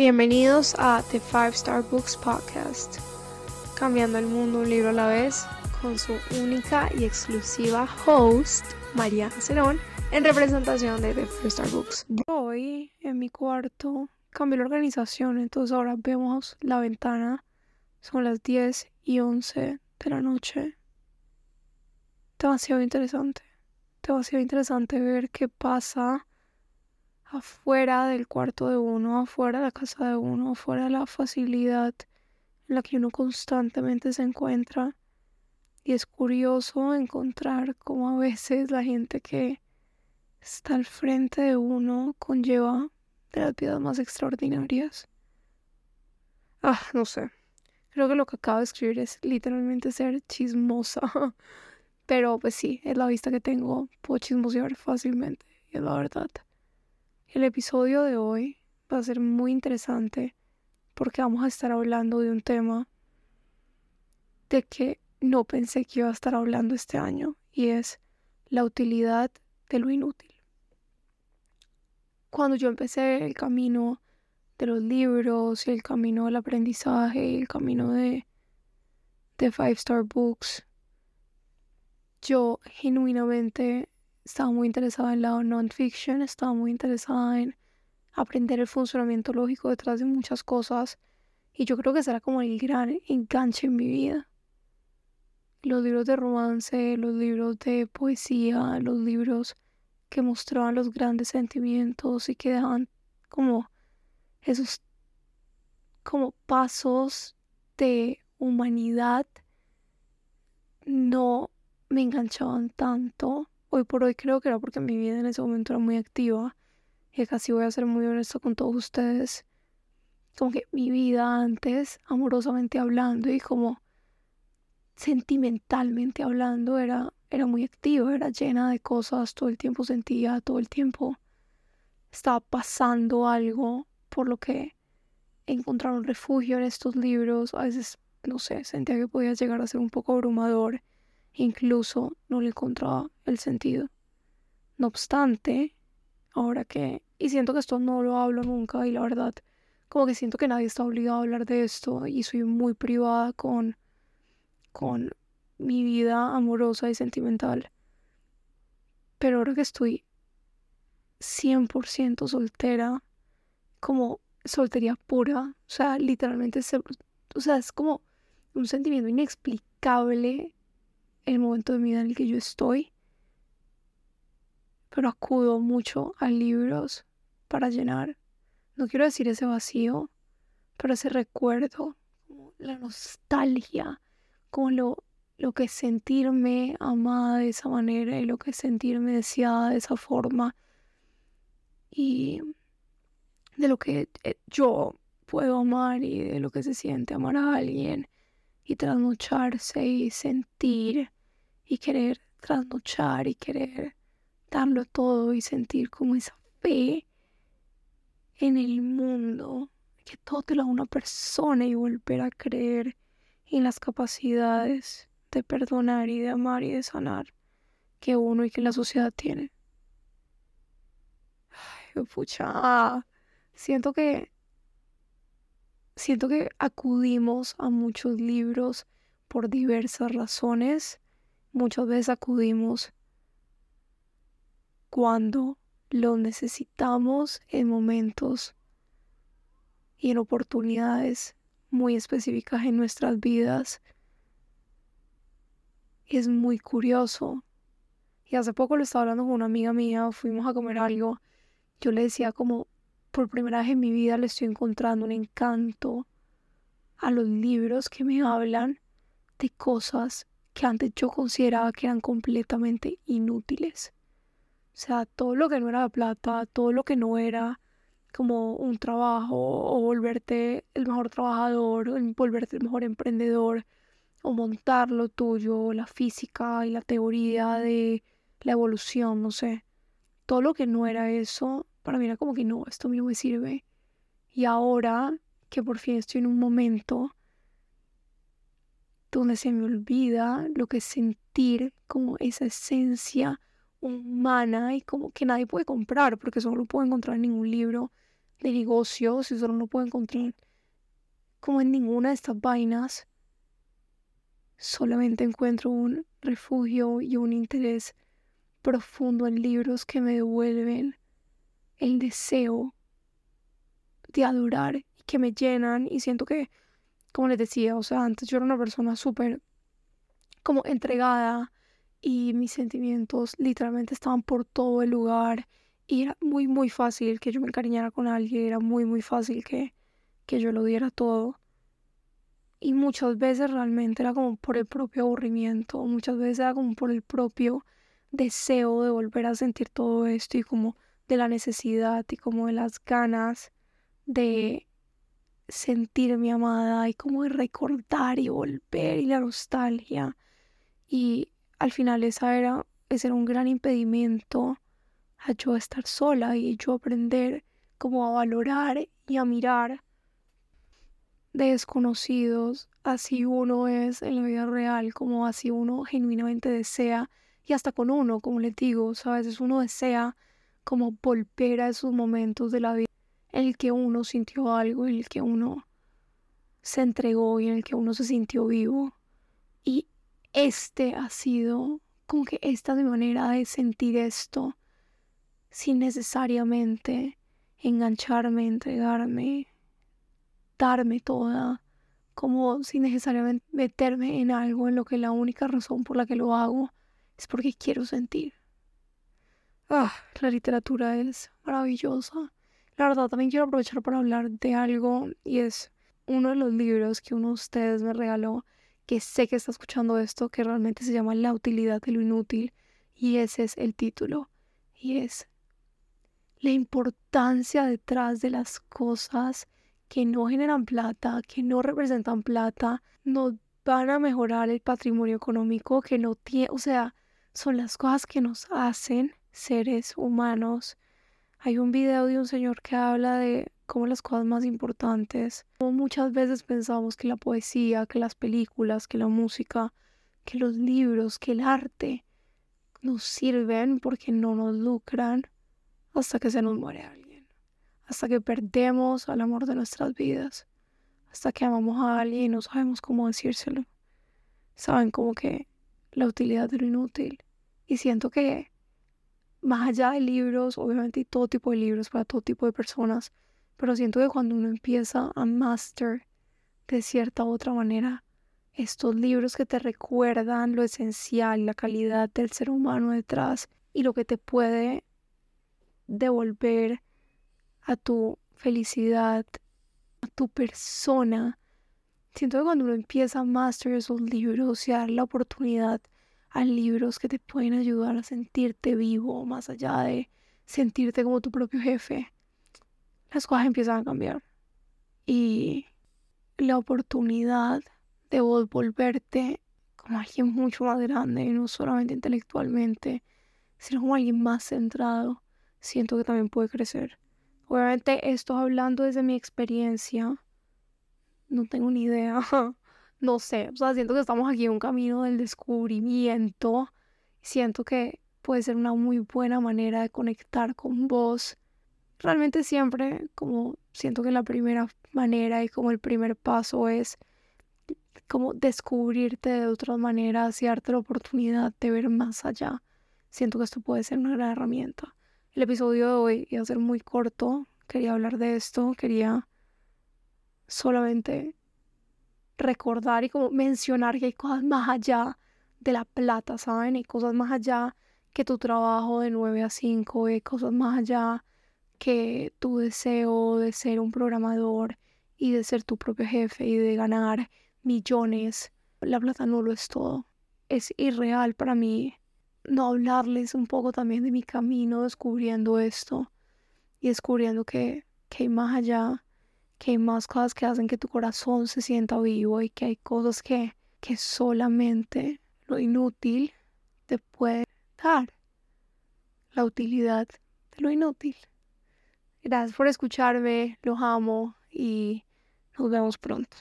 Bienvenidos a The Five Star Books Podcast, cambiando el mundo un libro a la vez, con su única y exclusiva host, Mariana Cerón, en representación de The Five Star Books. Hoy, en mi cuarto, cambié la organización, entonces ahora vemos la ventana, son las 10 y 11 de la noche. Demasiado interesante, demasiado interesante ver qué pasa afuera del cuarto de uno, afuera de la casa de uno, afuera de la facilidad en la que uno constantemente se encuentra. Y es curioso encontrar cómo a veces la gente que está al frente de uno conlleva de las vidas más extraordinarias. Ah, no sé. Creo que lo que acabo de escribir es literalmente ser chismosa. Pero pues sí, es la vista que tengo. Puedo chismosear fácilmente. Y es la verdad. El episodio de hoy va a ser muy interesante porque vamos a estar hablando de un tema de que no pensé que iba a estar hablando este año y es la utilidad de lo inútil. Cuando yo empecé el camino de los libros y el camino del aprendizaje y el camino de, de Five Star Books, yo genuinamente estaba muy interesada en la non-fiction, estaba muy interesada en aprender el funcionamiento lógico detrás de muchas cosas y yo creo que será como el gran enganche en mi vida. Los libros de romance, los libros de poesía, los libros que mostraban los grandes sentimientos y que dejaban como esos como pasos de humanidad no me enganchaban tanto Hoy por hoy creo que era porque mi vida en ese momento era muy activa. Y casi voy a ser muy honesto con todos ustedes. Como que mi vida antes, amorosamente hablando y como sentimentalmente hablando, era, era muy activa, era llena de cosas, todo el tiempo sentía, todo el tiempo estaba pasando algo por lo que encontrar un refugio en estos libros. A veces, no sé, sentía que podía llegar a ser un poco abrumador Incluso no le encontraba el sentido. No obstante, ahora que... Y siento que esto no lo hablo nunca y la verdad, como que siento que nadie está obligado a hablar de esto y soy muy privada con, con mi vida amorosa y sentimental. Pero ahora que estoy 100% soltera, como soltería pura, o sea, literalmente, o sea, es como un sentimiento inexplicable el momento de mi vida en el que yo estoy, pero acudo mucho a libros para llenar, no quiero decir ese vacío, pero ese recuerdo, la nostalgia, como lo, lo que sentirme amada de esa manera y lo que sentirme deseada de esa forma. Y de lo que eh, yo puedo amar y de lo que se siente amar a alguien y trasnocharse y sentir y querer trasnochar y querer darlo todo y sentir como esa fe en el mundo, que todo te lo da una persona y volver a creer en las capacidades de perdonar y de amar y de sanar que uno y que la sociedad tiene. Ay, pucha, siento que siento que acudimos a muchos libros por diversas razones. Muchas veces acudimos cuando lo necesitamos en momentos y en oportunidades muy específicas en nuestras vidas. Es muy curioso. Y hace poco lo estaba hablando con una amiga mía, fuimos a comer algo. Yo le decía como, por primera vez en mi vida le estoy encontrando un encanto a los libros que me hablan de cosas que antes yo consideraba que eran completamente inútiles. O sea, todo lo que no era plata, todo lo que no era como un trabajo o volverte el mejor trabajador, o volverte el mejor emprendedor o montar lo tuyo, la física y la teoría de la evolución, no sé. Todo lo que no era eso para mí era como que no, esto a mí me sirve. Y ahora que por fin estoy en un momento donde se me olvida lo que es sentir como esa esencia humana y como que nadie puede comprar porque solo lo puedo encontrar en ningún libro de negocio, si solo no puedo encontrar como en ninguna de estas vainas, solamente encuentro un refugio y un interés profundo en libros que me devuelven el deseo de adorar y que me llenan y siento que, como les decía, o sea, antes yo era una persona súper como entregada y mis sentimientos literalmente estaban por todo el lugar y era muy muy fácil que yo me encariñara con alguien, era muy muy fácil que, que yo lo diera todo. Y muchas veces realmente era como por el propio aburrimiento, muchas veces era como por el propio deseo de volver a sentir todo esto y como de la necesidad y como de las ganas de sentirme amada y como de recordar y volver y la nostalgia. Y al final esa era, ese era un gran impedimento a yo estar sola y yo aprender como a valorar y a mirar desconocidos, así uno es en la vida real, como así uno genuinamente desea, y hasta con uno, como les digo, a veces uno desea como volver a esos momentos de la vida el que uno sintió algo, el que uno se entregó y en el que uno se sintió vivo. Y este ha sido como que esta es mi manera de sentir esto sin necesariamente engancharme, entregarme, darme toda, como sin necesariamente meterme en algo en lo que la única razón por la que lo hago es porque quiero sentir. Ah, la literatura es maravillosa. La verdad, también quiero aprovechar para hablar de algo y es uno de los libros que uno de ustedes me regaló, que sé que está escuchando esto, que realmente se llama La utilidad de lo inútil y ese es el título y es la importancia detrás de las cosas que no generan plata, que no representan plata, no van a mejorar el patrimonio económico, que no tiene, o sea, son las cosas que nos hacen seres humanos. Hay un video de un señor que habla de cómo las cosas más importantes, como muchas veces pensamos que la poesía, que las películas, que la música, que los libros, que el arte nos sirven porque no nos lucran hasta que se nos muere alguien hasta que perdemos al amor de nuestras vidas, hasta que amamos a alguien y no sabemos cómo decírselo. Saben como que la utilidad de lo inútil. Y siento que más allá de libros, obviamente hay todo tipo de libros para todo tipo de personas, pero siento que cuando uno empieza a master de cierta u otra manera estos libros que te recuerdan lo esencial, la calidad del ser humano detrás y lo que te puede devolver a tu felicidad, a tu persona. Siento que cuando uno empieza a master esos libros y a dar la oportunidad a libros que te pueden ayudar a sentirte vivo, más allá de sentirte como tu propio jefe, las cosas empiezan a cambiar. Y la oportunidad de volverte como alguien mucho más grande, no solamente intelectualmente, sino como alguien más centrado, siento que también puede crecer. Obviamente esto hablando desde mi experiencia. No tengo ni idea. no sé. O sea, siento que estamos aquí en un camino del descubrimiento. Siento que puede ser una muy buena manera de conectar con vos. Realmente siempre, como siento que la primera manera y como el primer paso es como descubrirte de otras maneras y darte la oportunidad de ver más allá. Siento que esto puede ser una gran herramienta. El episodio de hoy iba a ser muy corto, quería hablar de esto, quería solamente recordar y como mencionar que hay cosas más allá de la plata, ¿saben? Hay cosas más allá que tu trabajo de 9 a 5, hay cosas más allá que tu deseo de ser un programador y de ser tu propio jefe y de ganar millones. La plata no lo es todo. Es irreal para mí no hablarles un poco también de mi camino descubriendo esto y descubriendo que, que hay más allá, que hay más cosas que hacen que tu corazón se sienta vivo y que hay cosas que, que solamente lo inútil te puede dar. La utilidad de lo inútil. Gracias por escucharme, los amo y nos vemos pronto.